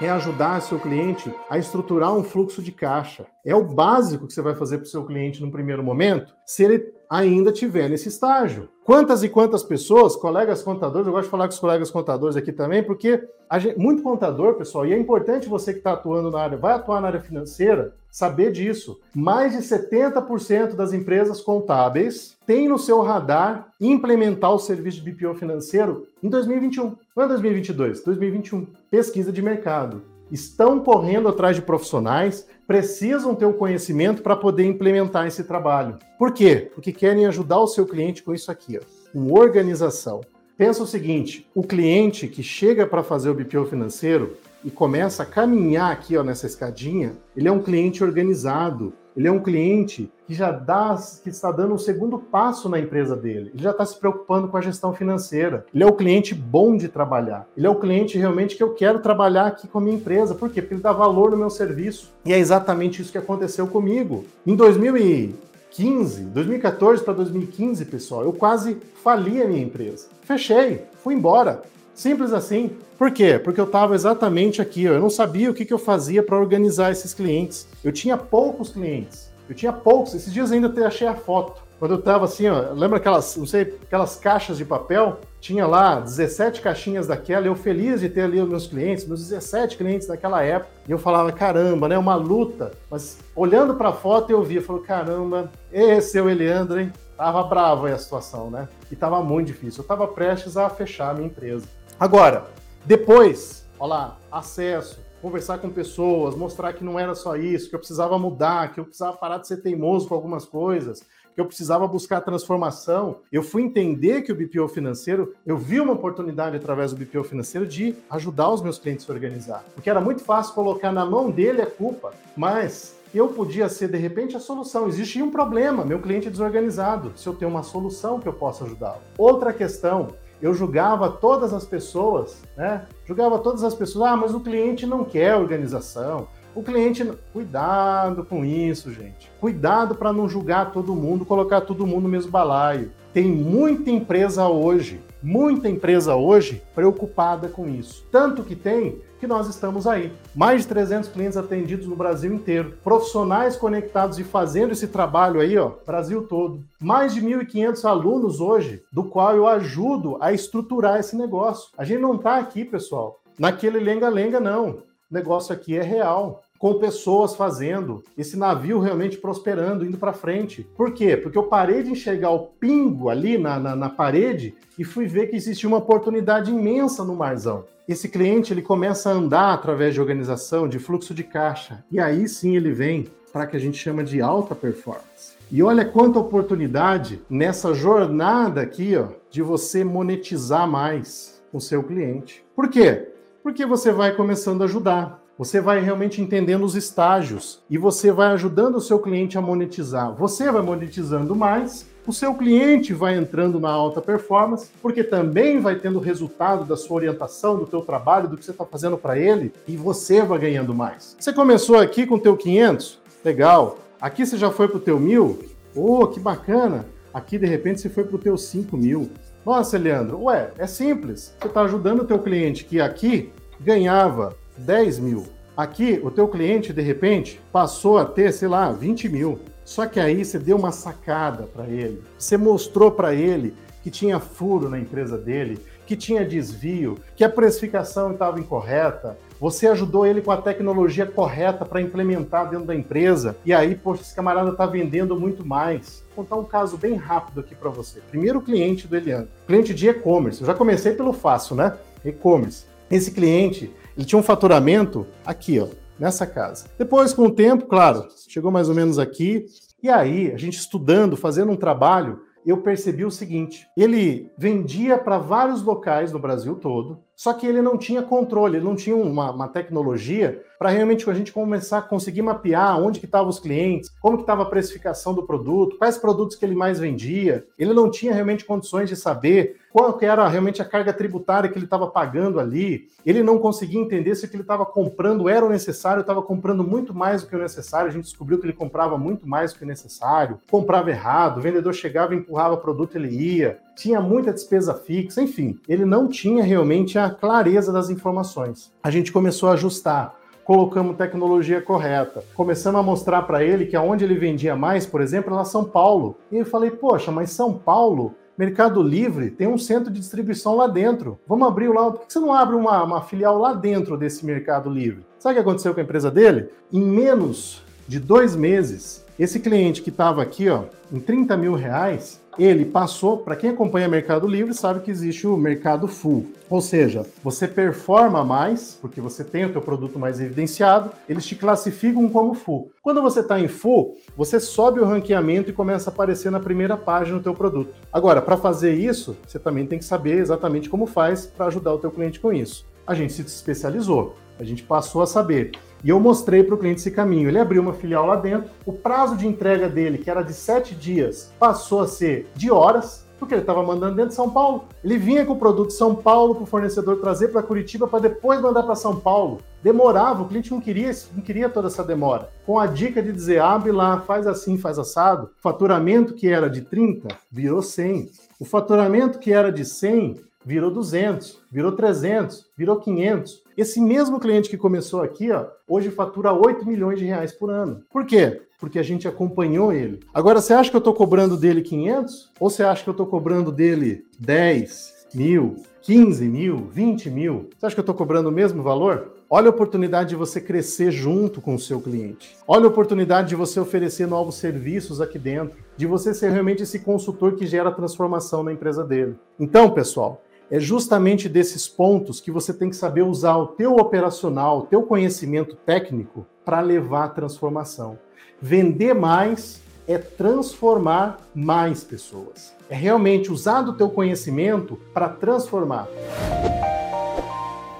é ajudar seu cliente a estruturar um fluxo de caixa. É o básico que você vai fazer para o seu cliente no primeiro momento, se ele ainda estiver nesse estágio. Quantas e quantas pessoas, colegas contadores, eu gosto de falar com os colegas contadores aqui também, porque gente, muito contador, pessoal, e é importante você que está atuando na área, vai atuar na área financeira, saber disso. Mais de 70% das empresas contábeis têm no seu radar implementar o serviço de BPO financeiro em 2021. Não é 2022, 2021. Pesquisa de mercado. Estão correndo atrás de profissionais, precisam ter o conhecimento para poder implementar esse trabalho. Por quê? Porque querem ajudar o seu cliente com isso aqui, ó, com organização. Pensa o seguinte: o cliente que chega para fazer o BPO financeiro, e começa a caminhar aqui ó, nessa escadinha, ele é um cliente organizado, ele é um cliente que já dá, que está dando um segundo passo na empresa dele. Ele já está se preocupando com a gestão financeira. Ele é o cliente bom de trabalhar. Ele é o cliente realmente que eu quero trabalhar aqui com a minha empresa. Por quê? Porque ele dá valor no meu serviço. E é exatamente isso que aconteceu comigo. Em 2015, 2014 para 2015, pessoal, eu quase fali a minha empresa. Fechei, fui embora. Simples assim. Por quê? Porque eu estava exatamente aqui, eu não sabia o que, que eu fazia para organizar esses clientes. Eu tinha poucos clientes, eu tinha poucos. Esses dias ainda até achei a foto. Quando eu estava assim, ó, lembra aquelas, não sei, aquelas caixas de papel? Tinha lá 17 caixinhas daquela, eu feliz de ter ali os meus clientes, meus 17 clientes daquela época. E eu falava, caramba, né, uma luta. Mas olhando para a foto eu via, falou, caramba, esse é o Eliandro, hein? Tava bravo aí a situação, né? E tava muito difícil. Eu tava prestes a fechar a minha empresa. Agora, depois, olha lá, acesso, conversar com pessoas, mostrar que não era só isso, que eu precisava mudar, que eu precisava parar de ser teimoso com algumas coisas, que eu precisava buscar transformação. Eu fui entender que o BPO financeiro, eu vi uma oportunidade através do BPO financeiro de ajudar os meus clientes a se organizar. Porque era muito fácil colocar na mão dele a culpa, mas eu podia ser, de repente, a solução. Existia um problema, meu cliente é desorganizado. Se eu tenho uma solução que eu possa ajudá-lo. Outra questão, eu julgava todas as pessoas, né? Julgava todas as pessoas, ah, mas o cliente não quer organização. O cliente. Cuidado com isso, gente. Cuidado para não julgar todo mundo, colocar todo mundo no mesmo balaio. Tem muita empresa hoje, muita empresa hoje preocupada com isso. Tanto que tem que nós estamos aí. Mais de 300 clientes atendidos no Brasil inteiro. Profissionais conectados e fazendo esse trabalho aí, ó, Brasil todo. Mais de 1.500 alunos hoje, do qual eu ajudo a estruturar esse negócio. A gente não está aqui, pessoal, naquele lenga-lenga, não. O negócio aqui é real com pessoas fazendo, esse navio realmente prosperando, indo para frente. Por quê? Porque eu parei de enxergar o pingo ali na, na, na, parede e fui ver que existia uma oportunidade imensa no marzão. Esse cliente ele começa a andar através de organização, de fluxo de caixa, e aí sim ele vem para que a gente chama de alta performance. E olha quanta oportunidade nessa jornada aqui, ó, de você monetizar mais com seu cliente. Por quê? Porque você vai começando a ajudar. Você vai realmente entendendo os estágios e você vai ajudando o seu cliente a monetizar. Você vai monetizando mais, o seu cliente vai entrando na alta performance, porque também vai tendo resultado da sua orientação, do teu trabalho, do que você está fazendo para ele, e você vai ganhando mais. Você começou aqui com o teu 500? Legal. Aqui você já foi para o teu 1.000? Oh, que bacana. Aqui, de repente, você foi para o teu 5 mil. Nossa, Leandro, ué, é simples. Você está ajudando o teu cliente que aqui ganhava 10 mil. Aqui, o teu cliente, de repente, passou a ter, sei lá, 20 mil. Só que aí você deu uma sacada para ele. Você mostrou para ele que tinha furo na empresa dele, que tinha desvio, que a precificação estava incorreta. Você ajudou ele com a tecnologia correta para implementar dentro da empresa. E aí, poxa, esse camarada está vendendo muito mais. Vou contar um caso bem rápido aqui para você. Primeiro cliente do Eliano, cliente de e-commerce. Eu já comecei pelo fácil, né? E-commerce. Esse cliente, ele tinha um faturamento aqui, ó, nessa casa. Depois, com o tempo, claro, chegou mais ou menos aqui. E aí, a gente estudando, fazendo um trabalho, eu percebi o seguinte: ele vendia para vários locais no Brasil todo, só que ele não tinha controle, ele não tinha uma, uma tecnologia para realmente a gente começar a conseguir mapear onde que estavam os clientes, como que estava a precificação do produto, quais produtos que ele mais vendia. Ele não tinha realmente condições de saber qual que era realmente a carga tributária que ele estava pagando ali. Ele não conseguia entender se o que ele estava comprando era o necessário, estava comprando muito mais do que o necessário. A gente descobriu que ele comprava muito mais do que o necessário, comprava errado, o vendedor chegava empurrava produto, ele ia. Tinha muita despesa fixa, enfim, ele não tinha realmente a clareza das informações. A gente começou a ajustar colocamos tecnologia correta. Começamos a mostrar para ele que aonde ele vendia mais, por exemplo, era São Paulo. E eu falei, poxa, mas São Paulo Mercado Livre tem um centro de distribuição lá dentro. Vamos abrir lá. Por que você não abre uma, uma, filial lá dentro desse Mercado Livre? Sabe o que aconteceu com a empresa dele? Em menos de dois meses, esse cliente que estava aqui, ó, em 30 mil reais, ele passou, para quem acompanha Mercado Livre, sabe que existe o mercado full. Ou seja, você performa mais, porque você tem o teu produto mais evidenciado, eles te classificam como full. Quando você está em full, você sobe o ranqueamento e começa a aparecer na primeira página do teu produto. Agora, para fazer isso, você também tem que saber exatamente como faz para ajudar o teu cliente com isso. A gente se especializou, a gente passou a saber e eu mostrei para o cliente esse caminho. Ele abriu uma filial lá dentro, o prazo de entrega dele, que era de sete dias, passou a ser de horas, porque ele estava mandando dentro de São Paulo. Ele vinha com o produto de São Paulo para o fornecedor trazer para Curitiba para depois mandar para São Paulo. Demorava, o cliente não queria, não queria toda essa demora. Com a dica de dizer, abre lá, faz assim, faz assado, o faturamento que era de 30 virou 100. O faturamento que era de 100 virou 200, virou 300, virou 500. Esse mesmo cliente que começou aqui, ó, hoje fatura 8 milhões de reais por ano. Por quê? Porque a gente acompanhou ele. Agora, você acha que eu estou cobrando dele 500? Ou você acha que eu estou cobrando dele 10 mil, 15 mil, 20 mil? Você acha que eu estou cobrando o mesmo valor? Olha a oportunidade de você crescer junto com o seu cliente. Olha a oportunidade de você oferecer novos serviços aqui dentro, de você ser realmente esse consultor que gera transformação na empresa dele. Então, pessoal, é justamente desses pontos que você tem que saber usar o teu operacional, o teu conhecimento técnico para levar a transformação. Vender mais é transformar mais pessoas. É realmente usar o teu conhecimento para transformar.